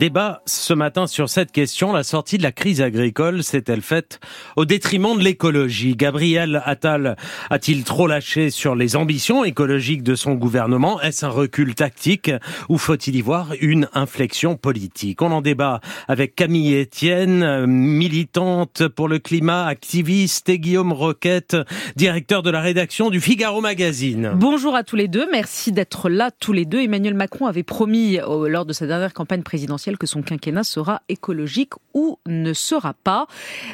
Débat ce matin sur cette question. La sortie de la crise agricole s'est-elle faite au détriment de l'écologie? Gabriel Attal a-t-il trop lâché sur les ambitions écologiques de son gouvernement? Est-ce un recul tactique ou faut-il y voir une inflexion politique? On en débat avec Camille Etienne, militante pour le climat, activiste, et Guillaume Roquette, directeur de la rédaction du Figaro Magazine. Bonjour à tous les deux. Merci d'être là tous les deux. Emmanuel Macron avait promis euh, lors de sa dernière campagne présidentielle que son quinquennat sera écologique ou ne sera pas.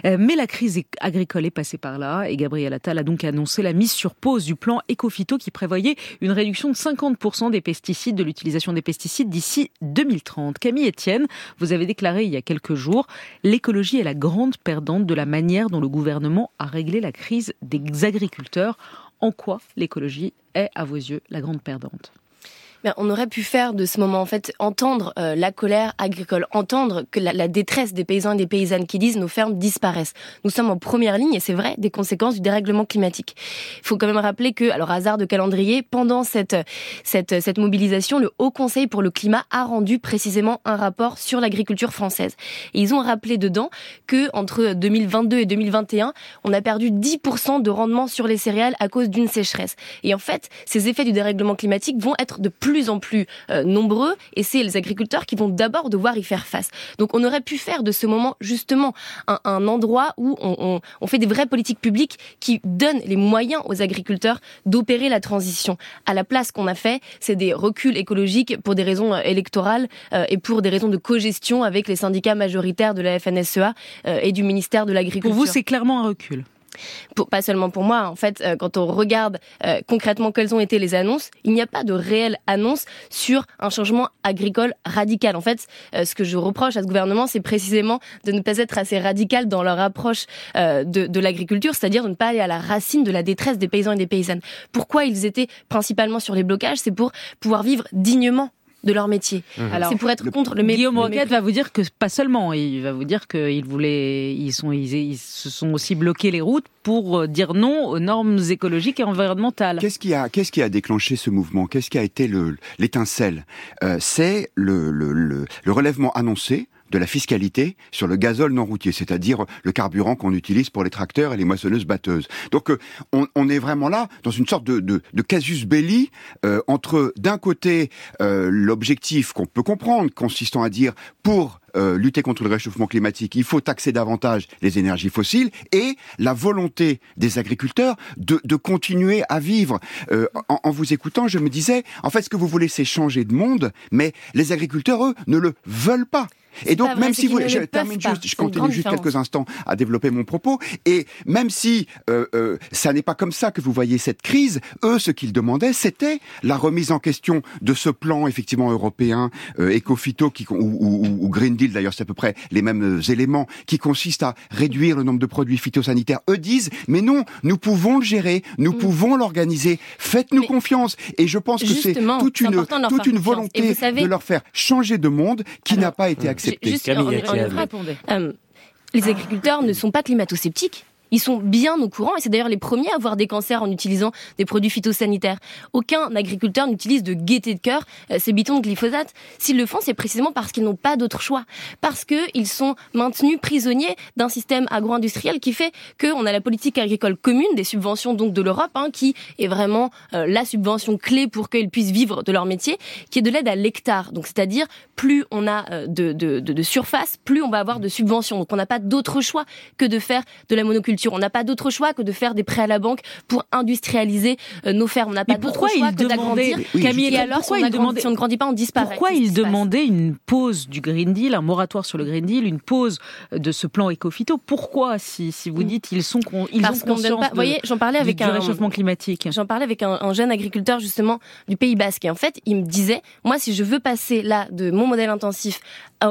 Euh, mais la crise agricole est passée par là et Gabriel Attal a donc annoncé la mise sur pause du plan Ecofito qui prévoyait une réduction de 50% des pesticides, de l'utilisation des pesticides d'ici 2030. Camille Etienne, vous avez déclaré il y a quelques jours, l'écologie est la grande perdante de la manière dont le gouvernement a réglé la crise des agriculteurs. En quoi l'écologie est, à vos yeux, la grande perdante? On aurait pu faire de ce moment en fait entendre euh, la colère agricole, entendre que la, détresse des paysans et des paysannes qui disent nos fermes disparaissent. Nous sommes en première ligne et c'est vrai des conséquences du dérèglement climatique. Il faut quand même rappeler que, alors hasard de calendrier, pendant cette cette cette mobilisation, le Haut Conseil pour le climat a rendu précisément un rapport sur l'agriculture française. Et ils ont rappelé dedans que entre 2022 et 2021, on a perdu 10% de rendement sur les céréales à cause d'une sécheresse. Et en fait, ces effets du dérèglement climatique vont être de plus plus en plus euh, nombreux et c'est les agriculteurs qui vont d'abord devoir y faire face. Donc on aurait pu faire de ce moment justement un, endroit où on, on, fait des vraies politiques publiques qui donnent les moyens aux agriculteurs d'opérer la transition. À la place qu'on a fait, c'est des reculs écologiques pour des raisons euh, électorales euh, et pour des raisons de cogestion avec les syndicats majoritaires de la FNSEA et du ministère de l'Agriculture. Pour vous, c'est clairement un recul pas seulement pour moi, en fait, euh, quand on regarde euh, concrètement quelles ont été les annonces, il n'y a pas de réelle annonce sur un changement agricole radical. En fait, euh, ce que je reproche à ce gouvernement, c'est précisément de ne pas être assez radical dans leur approche de, de l'agriculture, c'est-à-dire de ne pas aller à la racine de la détresse des paysans et des paysannes. Pourquoi ils étaient principalement sur les blocages? C'est pour pouvoir vivre dignement de leur métier. Mhm. c'est pour être contre le Guillaume Roquette va vous dire que pas seulement, il va vous dire qu'ils voulaient, ils sont, ils, se sont aussi bloqués les routes pour euh, dire non aux normes écologiques et environnementales. Qu'est-ce qui a, qu'est-ce qui a déclenché ce mouvement? Qu'est-ce qui a été le, l'étincelle? Euh, C'est le, le, le relèvement annoncé de la fiscalité sur le gazole non routier, c'est-à-dire le carburant qu'on utilise pour les tracteurs et les moissonneuses batteuses. Donc euh, on, est vraiment là dans une sorte de, casus belli euh, entre d'un côté euh, l'objectif qu'on peut comprendre consistant à dire pour lutter contre le réchauffement climatique, il faut taxer davantage les énergies fossiles et la volonté des agriculteurs de, continuer à vivre. en, vous écoutant, je me disais, en fait, ce que vous voulez, c'est changer de monde, mais les agriculteurs, eux, ne le veulent pas. Et donc, même si vous, je termine juste, je continue juste quelques instants à développer mon propos. Et même si euh, euh, ça n'est pas comme ça que vous voyez cette crise, eux, ce qu'ils demandaient, c'était la remise en question de ce plan effectivement européen, euh, Ecofito, qui, ou, ou, Green Deal d'ailleurs, c'est à peu près les mêmes euh, éléments, qui consistent à réduire le nombre de produits phytosanitaires. Eux disent, mais non, nous pouvons le gérer, nous mm. pouvons l'organiser. Faites-nous confiance. Et je pense que c'est toute une toute une volonté de leur faire changer de monde qui n'a pas été acceptée. Juste, euh, les agriculteurs ne sont pas climato-sceptiques. Ils sont bien au courant et c'est d'ailleurs les premiers à avoir des cancers en utilisant des produits phytosanitaires. Aucun agriculteur n'utilise de gaieté de cœur euh, ces bitons de glyphosate. S'ils le font, c'est précisément parce qu'ils n'ont pas d'autre choix. Parce qu'ils sont maintenus prisonniers d'un système agro-industriel qui fait qu'on a la politique agricole commune, des subventions donc de l'Europe, hein, qui est vraiment euh, la subvention clé pour qu'ils puissent vivre de leur métier, qui est de l'aide à l'hectare. Donc c'est-à-dire plus on a euh, de, surface, plus on va avoir de subventions. Donc on n'a pas d'autre choix que de faire de la monoculture on n'a pas d'autre choix que de faire des prêts à la banque pour industrialiser euh, nos fermes. On n'a pas d'autre choix que d'agrandir. Camille, et alors, pourquoi si, on si on ne grandit pas, on disparaît. Pourquoi il demandait une pause du Green Deal, un moratoire sur le Green Deal, une pause de ce plan éco-phyto Pourquoi, si, si vous mm. dites ils sont ils Parce ont conscience pas, vous voyez, j'en parlais avec un réchauffement climatique. J'en parlais avec un, jeune agriculteur justement du Pays Basque et en fait il me disait moi si je veux passer là de mon modèle intensif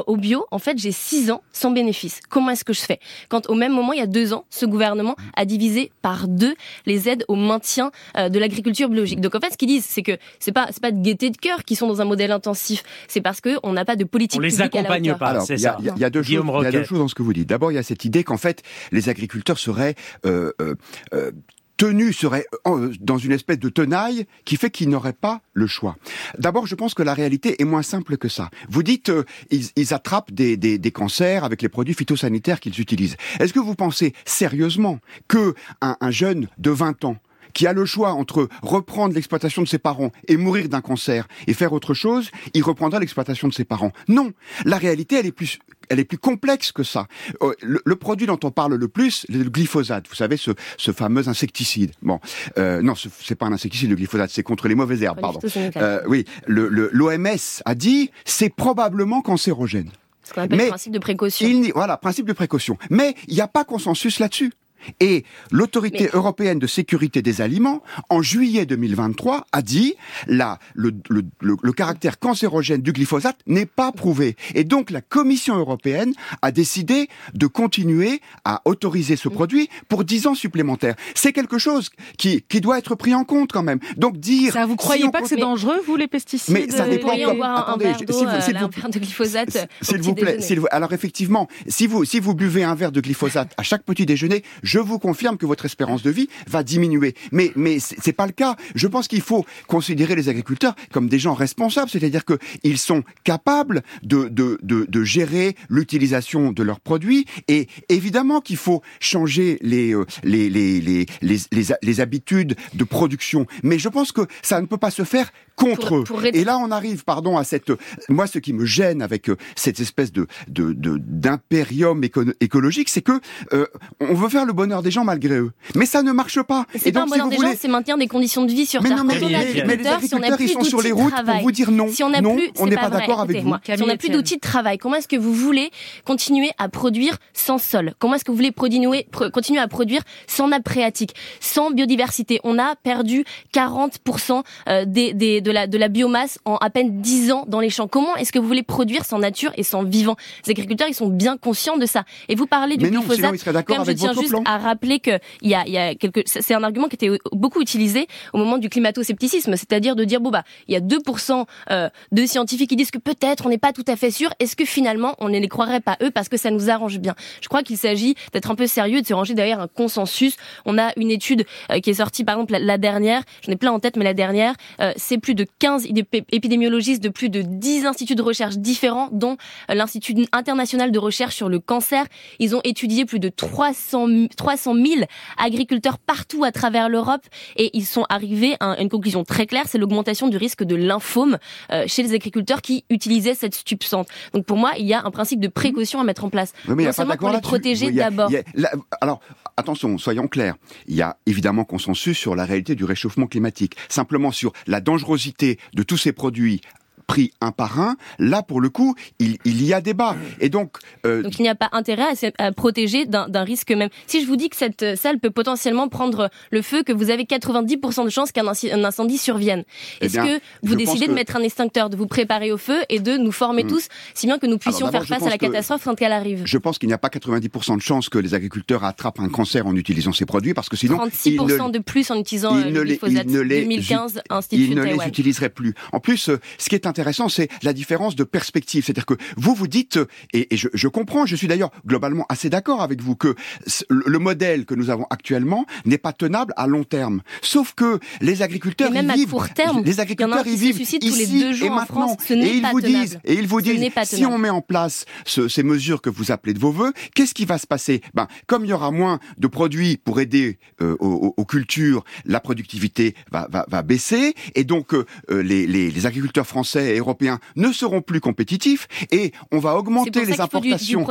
au bio, en fait j'ai six ans sans bénéfice. Comment est-ce que je fais? Quand au même moment il y a deux ans ce gouvernement a divisé par deux les aides au maintien euh, de l'agriculture biologique. Donc en fait, ce qu'ils disent, c'est que c'est pas c'est pas de gaieté de cœur qui sont dans un modèle intensif, c'est parce que on n'a pas de politique on les accompagne pas. Il y, a, y, a deux choses, y a deux choses dans ce que vous dites. D'abord, il y a cette idée qu'en fait, les agriculteurs seraient euh, euh, euh tenu serait euh, dans une espèce de tenaille qui fait qu'ils n'auraient pas le choix. D'abord, je pense que la réalité est moins simple que ça. Vous dites euh, ils, attrapent des, cancers avec les produits phytosanitaires qu'ils utilisent. Est-ce que vous pensez sérieusement que un, un jeune de 20 ans qui a le choix entre reprendre l'exploitation de ses parents et mourir d'un cancer et faire autre chose, il reprendra l'exploitation de ses parents? Non, la réalité, elle est plus elle est plus complexe que ça. Euh, le, produit dont on parle le plus, le glyphosate. Vous savez, ce, ce fameux insecticide. Bon, euh, non, c'est pas un insecticide, le glyphosate, c'est contre les mauvaises herbes, pardon. Euh, oui, l'OMS le, a dit c'est probablement cancérogène. Ce qu'on appelle le principe de précaution. voilà, principe de précaution. Mais il n'y a pas consensus là-dessus. Et l'autorité européenne de sécurité des aliments, en juillet 2023, a dit là le, le, le, caractère cancérogène du glyphosate n'est pas prouvé. Et donc la Commission européenne a décidé de continuer à autoriser ce produit pour 10 ans supplémentaires. C'est quelque chose qui, qui doit être pris en compte quand même. Donc dire... Ça, vous croyez pas que c'est dangereux, vous, les pesticides Mais ça dépend... Comme... Attendez, s'il vous, vous, de glyphosate s'il vous plaît, alors effectivement, si vous, si vous buvez un verre de glyphosate à chaque petit déjeuner, je vous confirme que votre espérance de vie va diminuer. Mais, mais c'est pas le cas. Je pense qu'il faut considérer les agriculteurs comme des gens responsables, c'est-à-dire qu'ils sont capables de, de, de, de gérer l'utilisation de leurs produits et évidemment qu'il faut changer les, euh, les, les, les, les, les, habitudes de production. Mais je pense que ça ne peut pas se faire contre eux. Et là, on arrive, pardon, à cette. Moi, ce qui me gêne avec euh, cette espèce de d'impérium de, écologique, c'est que euh, on veut faire le bonheur des gens malgré eux. Mais ça ne marche pas. C'est pas un bonheur des gens, c'est maintenir des conditions de vie sur mais Terre. Non, mais, mais, mais, les agriculteurs, ils sont sur les routes pour vous dire non. Si on non, on n'est pas, d'accord avec vous. si on n'a plus d'outils de travail, comment est-ce que vous voulez continuer à produire sans sol? Comment est-ce que vous voulez continuer à produire sans nappe phréatique, sans biodiversité? On a perdu 40% euh, des, des de la, de la biomasse en à peine 10 ans dans les champs. Comment est-ce que vous voulez produire sans nature et sans vivant? Les agriculteurs, ils sont bien conscients de ça. Et vous parlez du glyphosate, comme je tiens juste à rappeler que il y a, y a quelque, c'est un argument qui était beaucoup utilisé au moment du climato-scepticisme, c'est-à-dire de dire bon bah il y a 2% euh, de scientifiques qui disent que peut-être on n'est pas tout à fait sûr. Est-ce que finalement on ne les croirait pas eux parce que ça nous arrange bien? Je crois qu'il s'agit d'être un peu sérieux, de se ranger derrière un consensus. On a une étude euh, qui est sortie par exemple la, dernière, j'en ai plein en tête, mais la dernière, euh, c'est plus de 15 épidémiologistes de plus de 10 instituts de recherche différents, dont euh, l'Institut international de recherche sur le cancer. Ils ont étudié plus de 300, 300 000 agriculteurs partout à travers l'Europe et ils sont arrivés à une conclusion très claire, c'est l'augmentation du risque de lymphome euh, chez les agriculteurs qui utilisaient cette stupsante. Donc pour moi, il y a un principe de précaution à mettre en place. Oui, mais non seulement pour les protéger d'abord. Alors, attention, soyons clairs. Il y a évidemment consensus sur la réalité du réchauffement climatique. Simplement sur la dangerosité de tous ces produits pris un par un, là pour le coup, il, il y a débat. Et donc, euh... donc il n'y a pas intérêt à, à protéger d'un risque même. Si je vous dis que cette euh, salle peut potentiellement prendre le feu, que vous avez 90% de chances qu'un incendie survienne, eh est-ce que vous décidez de mettre un extincteur, de vous préparer au feu et de nous former hmm. tous, si bien que nous puissions faire face à la catastrophe quand elle arrive? Je pense qu'il n'y a pas 90% de chances que les agriculteurs attrapent un cancer en utilisant ces produits, parce que sinon 36% de plus en utilisant euh, le glyphosate. 2015, Institut Ils ne les utiliseraient plus. En plus, ce qui est intéressant, c'est la différence de perspective. C'est-à-dire que vous vous dites, et, je, je, comprends, je suis d'ailleurs globalement assez d'accord avec vous, que le modèle que nous avons actuellement n'est pas tenable à long terme. Sauf que les agriculteurs même y vivent. À court terme, les agriculteurs y vivent ici tous les deux jours et maintenant. En France, ce et ils vous disent, et ils vous disent, si on met en place ce, ces mesures que vous appelez de vos voeux, qu'est-ce qui va se passer? Ben, comme il y aura moins de produits pour aider euh, aux, aux, cultures, la productivité va, va, va baisser, et donc euh, les, les, les agriculteurs français et européens ne seront plus compétitifs et on va augmenter les importations.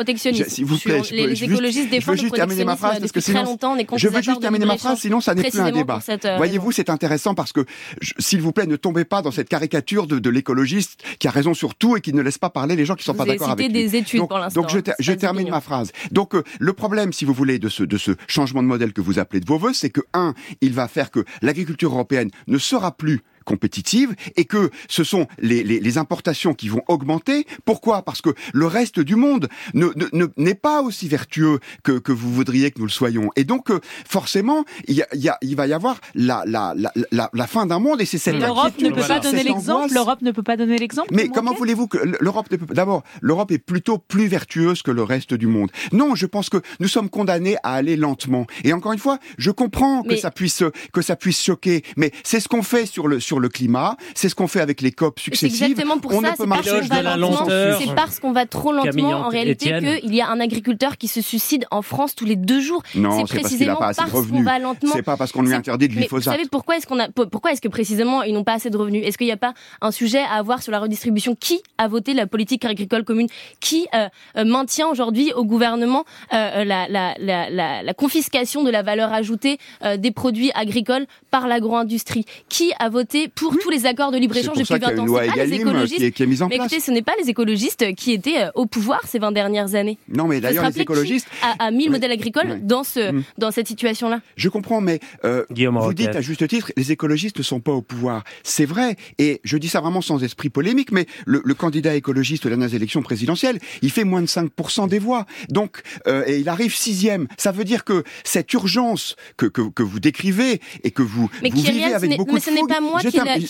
S'il vous plaît, je, les, écologistes défendent je veux juste terminer ma phrase parce que sinon, longtemps, je veux juste terminer ma phrase, sinon ça n'est plus un débat. Voyez-vous, c'est intéressant parce que, s'il vous plaît, ne tombez pas dans cette caricature de, de l'écologiste qui a raison sur tout et qui ne laisse pas parler les gens qui sont pas d'accord avec lui. des études donc, pour. Donc je, je termine ma phrase. Donc euh, le problème, si vous voulez, de ce, de ce changement de modèle que vous appelez de vos voeux, c'est que un, il va faire que l'agriculture européenne ne sera plus compétitive et que ce sont les, les, les importations qui vont augmenter. Pourquoi? Parce que le reste du monde ne, ne, n'est pas aussi vertueux que, que vous voudriez que nous le soyons. Et donc, euh, forcément, il, y a, il, y a, il va y avoir la, la, la, la, la fin d'un monde et c'est cette L'Europe ne peut pas donner cette l'exemple. L'Europe ne peut pas donner l'exemple. Mais comment voulez-vous que l'Europe ne peut d'abord l'Europe est plutôt plus vertueuse que le reste du monde. Non, je pense que nous sommes condamnés à aller lentement. Et encore une fois, je comprends que Mais- ça puisse que ça puisse choquer, mais c'est ce qu'on fait sur le sur le climat, c'est ce qu'on fait avec les COP C'est successives. exactement pour On ça, c'est parce la. C'est parce qu'on va trop Camille lentement en réalité qu'il y a un agriculteur qui se suicide en France tous les deux jours. Non, c'est c'est précisément parce qu'on va lentement. C'est pas parce qu'on lui C'est- interdit de Mais vous glyphosate. savez pourquoi est-ce qu'on a pourquoi est-ce que précisément ils n'ont pas assez de revenus? Est-ce qu'il n'y a pas un sujet à avoir sur la redistribution? Qui a voté la politique agricole commune? Qui euh, euh, maintient aujourd'hui au gouvernement euh, la, la, la, la, la confiscation de la valeur ajoutée euh, des produits agricoles par l'agro-industrie? Qui a voté pour tous les accords de libre-échange depuis ça qu'il y a 20 ans C'est pas les Egalim écologistes qui est, qui est mise en mais place. écoutez, ce n'est pas les écologistes qui étaient euh, au pouvoir ces 20 dernières années. Non, mais d'ailleurs, les écologistes, qui a, a mis le Oui. modèle agricole Oui. dans, ce, Mm. dans cette situation-là. Je comprends, mais euh, Guillaume vous Roquette. dites à juste titre, les écologistes ne sont pas au pouvoir. C'est vrai, et je dis ça vraiment sans esprit polémique, mais le, le candidat écologiste aux dernières élections présidentielles, il fait moins de 5% des voix. Donc, euh, et il arrive sixième. Ça veut dire que cette urgence que, que, que vous décrivez et que vous, Mais vous vivez ce avec n'est- beaucoup mais de ce n'est pas moi qui dit.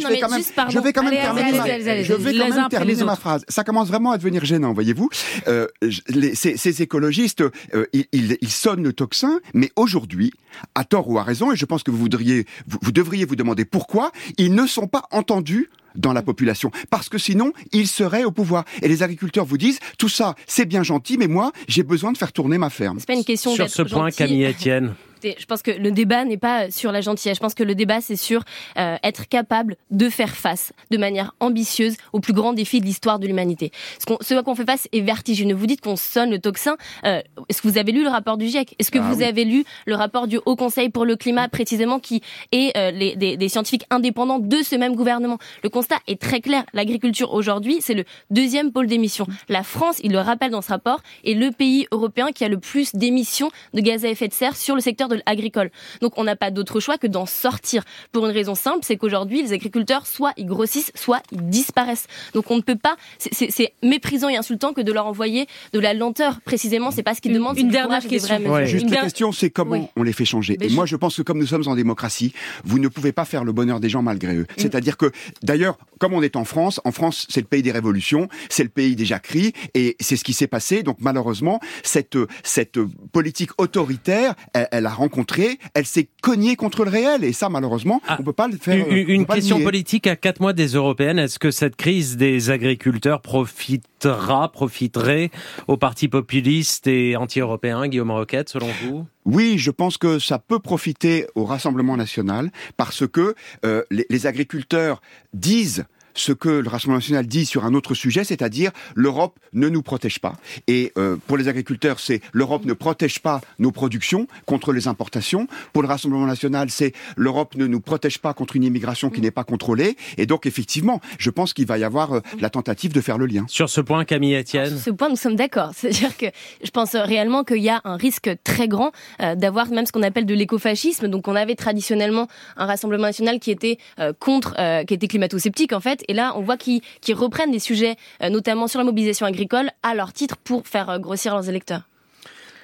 je vais quand même- juste, pardon. je vais quand même Allez, terminer ma- je vais quand même terminer phrase. Ça commence vraiment à devenir gênant, voyez-vous. Euh, les- ces, ces écologistes, euh, ils, ils, ils sonnent le tocsin, mais aujourd'hui, à tort ou à raison, et je pense que vous voudriez, vous, vous devriez vous demander pourquoi, ils ne sont pas entendus dans la population. Parce que sinon, ils seraient au pouvoir. Et les agriculteurs vous disent, tout ça, c'est bien gentil, mais moi, j'ai besoin de faire tourner ma ferme. C'est pas une question Sur ce point, gentil. Camille Etienne. Écoutez, Je pense que le débat n'est pas sur la gentillesse. Je pense que le débat, c'est sur euh, être capable de faire face de manière ambitieuse aux plus grands défis de l'histoire de l'humanité. Ce, qu'on- ce à quoi on fait face est vertigineux. Vous dites qu'on sonne le tocsin. Euh, Est-ce que vous avez lu le rapport du GIEC? Est-ce que Ah vous oui. avez lu le rapport du Haut Conseil pour le climat, précisément, qui est euh, les, des, des scientifiques indépendants de ce même gouvernement? Le constat est très clair. L'agriculture aujourd'hui, c'est le deuxième pôle d'émissions. La France, il le rappelle dans ce rapport, est le pays européen qui a le plus d'émissions de gaz à effet de serre sur le secteur de l'agricole. Donc on n'a pas d'autre choix que d'en sortir. Pour une raison simple, c'est qu'aujourd'hui, les agriculteurs, soit ils grossissent, soit ils disparaissent. Donc on ne peut pas, c'est- méprisant et insultant que de leur envoyer de la lenteur. Précisément, c'est pas ce qu'ils Une- demandent. une c'est du dernière courage question. Ouais. Juste Une la question, c'est comment Oui. on les fait changer. Mais Et je- moi, je pense que comme nous sommes en démocratie, vous ne pouvez pas faire le bonheur des gens malgré eux. C'est-à-dire que, d'ailleurs, comme on est en France, en France, c'est le pays des révolutions, c'est le pays des jacqueries, et c'est ce qui s'est passé. Donc, malheureusement, cette, cette politique autoritaire, elle, elle a rencontré, elle s'est cognée contre le réel, et ça, malheureusement, Ah, on peut pas le faire. Une, une question politique à quatre mois des européennes. Est-ce que cette crise des agriculteurs profitera, profiterait aux partis populistes et anti-européens, Guillaume Roquette, selon vous? Oui, je pense que ça peut profiter au Rassemblement national parce que euh, les, les agriculteurs disent ce que le Rassemblement national dit sur un autre sujet, c'est-à-dire l'Europe ne nous protège pas. Et euh, pour les agriculteurs, c'est l'Europe ne protège pas nos productions contre les importations. Pour le Rassemblement national, c'est l'Europe ne nous protège pas contre une immigration qui n'est pas contrôlée. Et donc, effectivement, je pense qu'il va y avoir euh, la tentative de faire le lien. Sur ce point, Camille Etienne Sur ce point, nous sommes d'accord. C'est-à-dire que je pense réellement qu'il y a un risque très grand euh, d'avoir même ce qu'on appelle de l'écofascisme. Donc, on avait traditionnellement un Rassemblement national qui était euh, contre, euh, qui était climato-sceptique en fait. Et là, on voit qu'ils reprennent des sujets, euh, notamment sur la mobilisation agricole, à leur titre pour faire euh, grossir leurs électeurs.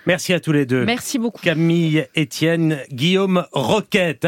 Merci à tous les deux. Merci beaucoup. Camille Etienne, Guillaume Roquette.